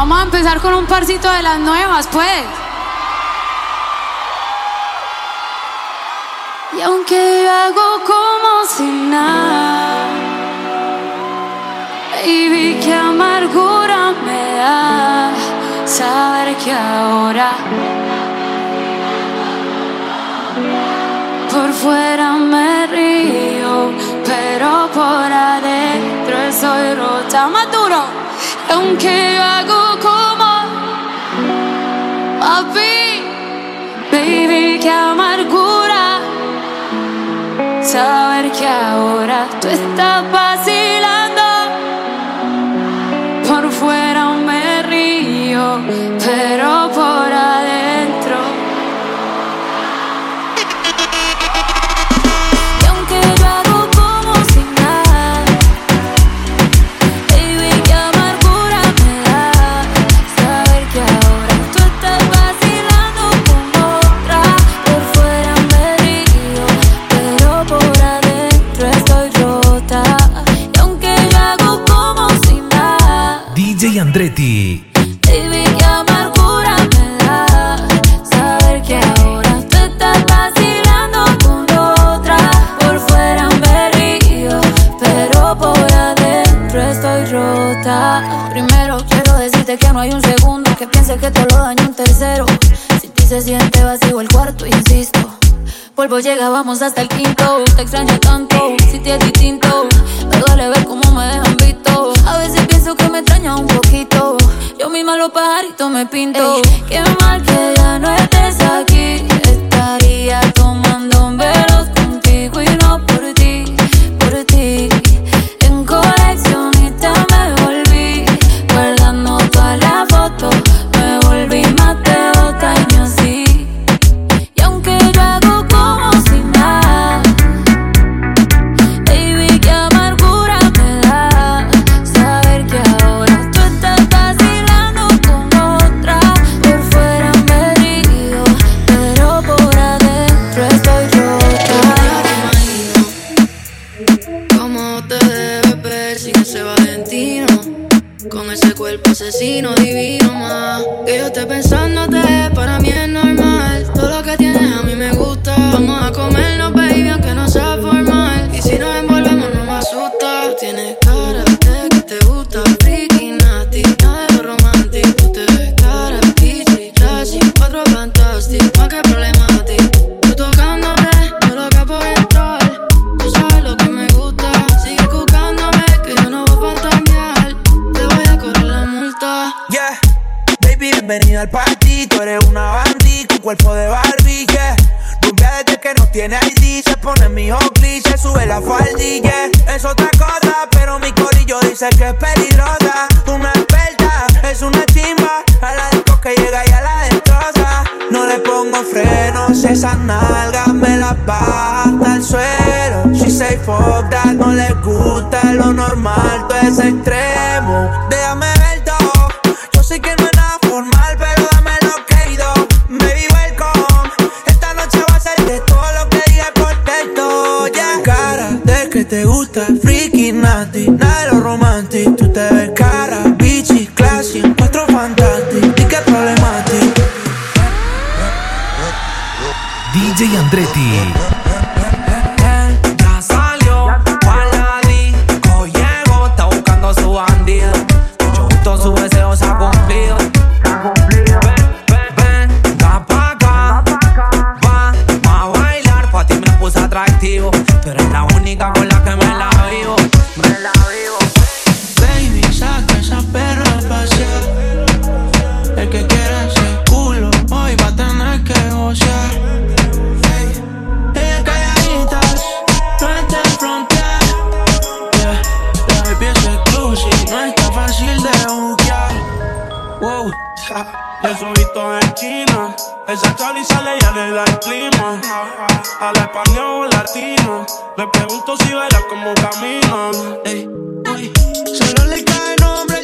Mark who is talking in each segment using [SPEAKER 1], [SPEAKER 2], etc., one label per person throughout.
[SPEAKER 1] Vamos a empezar con un parcito de las nuevas, pues. Y aunque hago como si nada, baby, qué amargura me da saber que ahora por fuera me río, pero por adentro estoy rota, más duro. Aunque yo hago como papi, baby, qué amargura saber que ahora tú estás vacilando. Si ti se siente vacío el cuarto, insisto. Polvo llega, vamos hasta el quinto. Te extraño tanto, si te es distinto. Me duele ver cómo me dejan visto. A veces pienso que me extraña un poquito. Yo misma los pajaritos me pinto. qué mal que ya no estés aquí. Estaría tomando
[SPEAKER 2] Vamos a comernos, baby, aunque no sea formal. Y si nos envolvemos no me asusta. Tú tienes cara de que te gusta Freaky, nasty, nada de romántico. Tú te ves cara, peachy, classy Cuatro fantastic, más que problemático. Tú tocándote, yo loca por entrar. Tú sabes lo que me gusta. Sigue buscándome, que yo no voy a fantamear Te voy a correr la multa.
[SPEAKER 3] Yeah, baby, bienvenida al party. Tú eres una bandit con cuerpo de Barbie, yeah. Desde que no tiene ID, se pone mi se sube la faldilla. Es otra cosa, pero mi corillo dice que es peligrosa. Una experta, es una chimba. A la disco que llega y a la destroza. No le pongo frenos, esas nalgas me las baja hasta el suelo. She say fuck that, no le gusta lo normal, todo es extremo. Déjame
[SPEAKER 4] Andretti.
[SPEAKER 5] Eso visto en China. Esa chali sale ya le da el clima. A la español o latino. Le pregunto si verá cómo camina.
[SPEAKER 6] Ey, uy, Solo le cae nombre,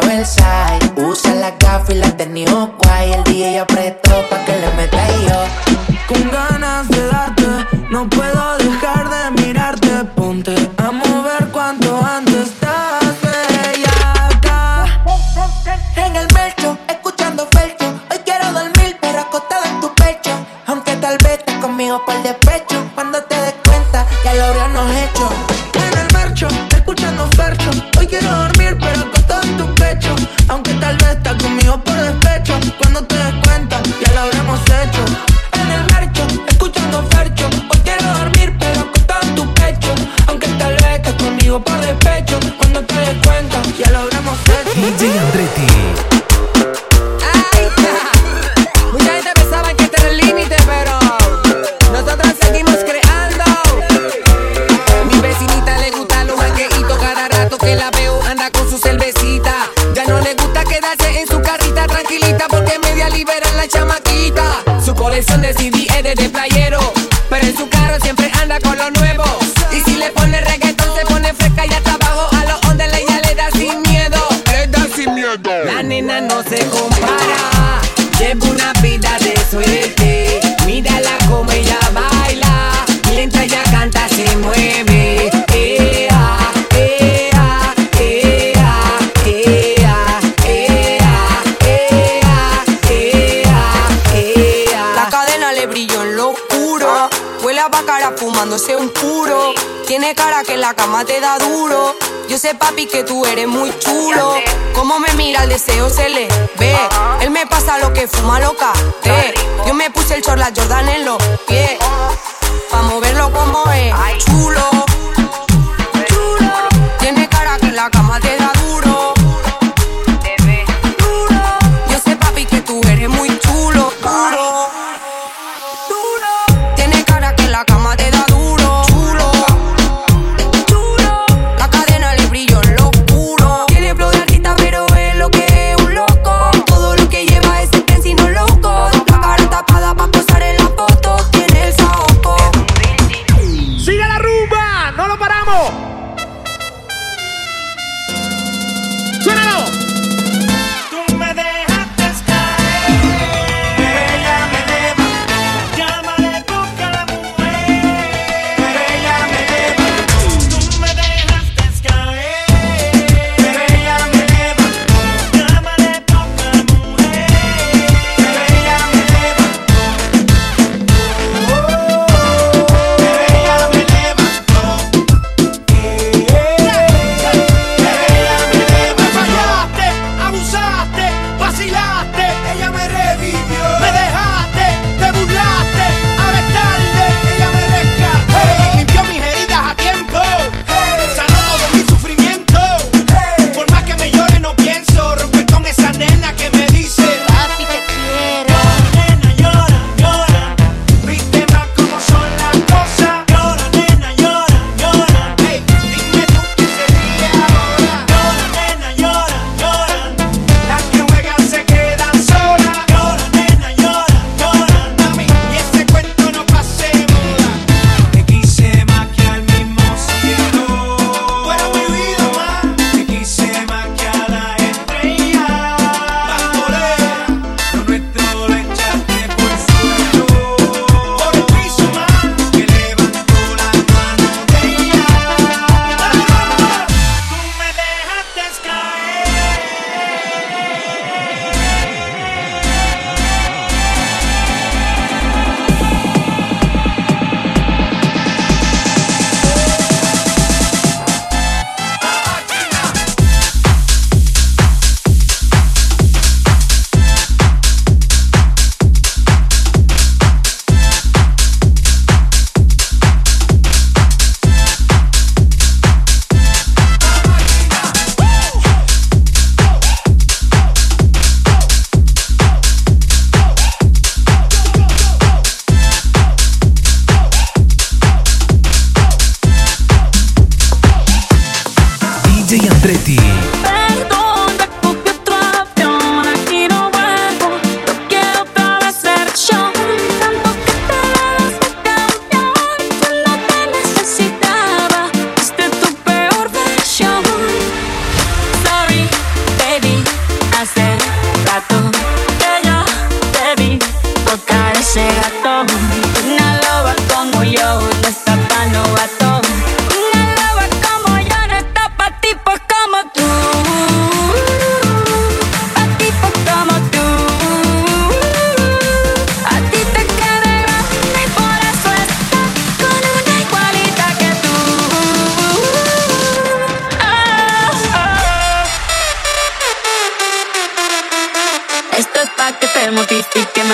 [SPEAKER 5] usa Usa las gafas y las de
[SPEAKER 7] New Guay El DJ apretó pa' que le meta yo.
[SPEAKER 6] Con ganas de darte No puedo dejar de mirarte. Ponte a mover cuanto antes Estás bella acá.
[SPEAKER 7] En el
[SPEAKER 8] metro le pone reggaetón se pone fresca y hasta abajo a los ondes ella le da sin miedo. Le da sin miedo. La nena no se compara. Lleva una vida de suerte. Mírala como ella baila. Mientras ella canta se mueve. Ea, ea, ea, ea, ea, ea, ea, ea.
[SPEAKER 9] La cadena le brilló en lo oscuro. Huele a bacara fumándose un puro. Tiene cara que en la cama te da duro. Yo sé, papi, que tú eres muy chulo. Como me mira el deseo se le ve. Él me pasa lo que fuma loca. Eh. Yo me puse el short la Jordan en los pies. Pa' moverlo como es. Chulo. Chulo. Tiene cara que en la cama te da
[SPEAKER 10] Andretti.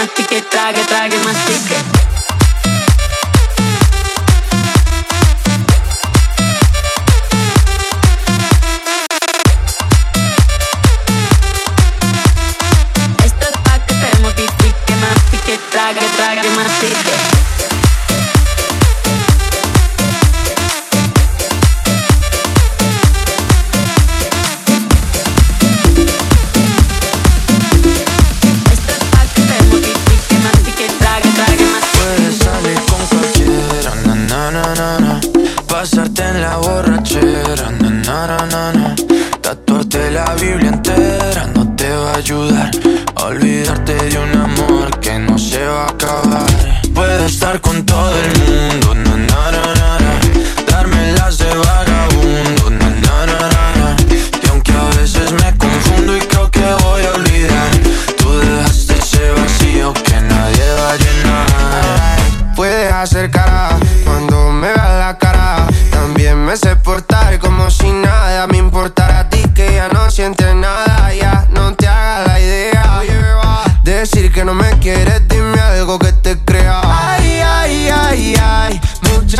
[SPEAKER 10] mastique, trague, trague, mastique.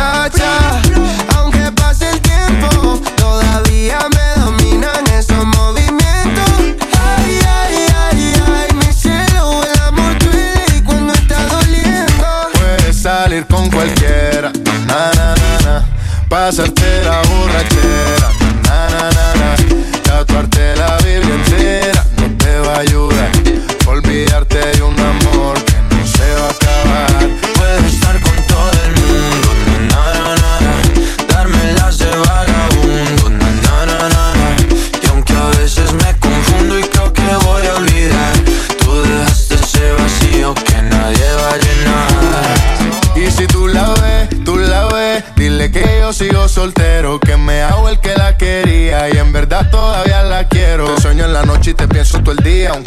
[SPEAKER 10] cha cha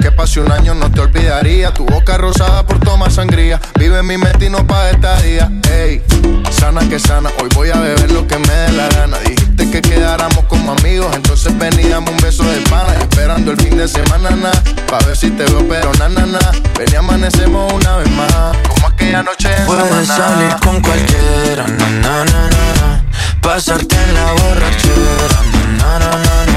[SPEAKER 10] Que
[SPEAKER 11] pase
[SPEAKER 12] un año no te olvidaría. Tu boca rosada por tomar sangría. Vive en mi mente y no pa' esta día. Ey, sana que sana. Hoy voy a beber lo que me dé la gana. Dijiste que quedáramos como amigos. Entonces veníamos un beso de pana. Esperando el fin de semana, na. Pa' ver si te veo, pero na, na, na. Ven y amanecemos una vez más. Como aquella noche en
[SPEAKER 13] Puedes salir con cualquiera, na, na, na, na, Pasarte en la borrachera, na, na, na, na.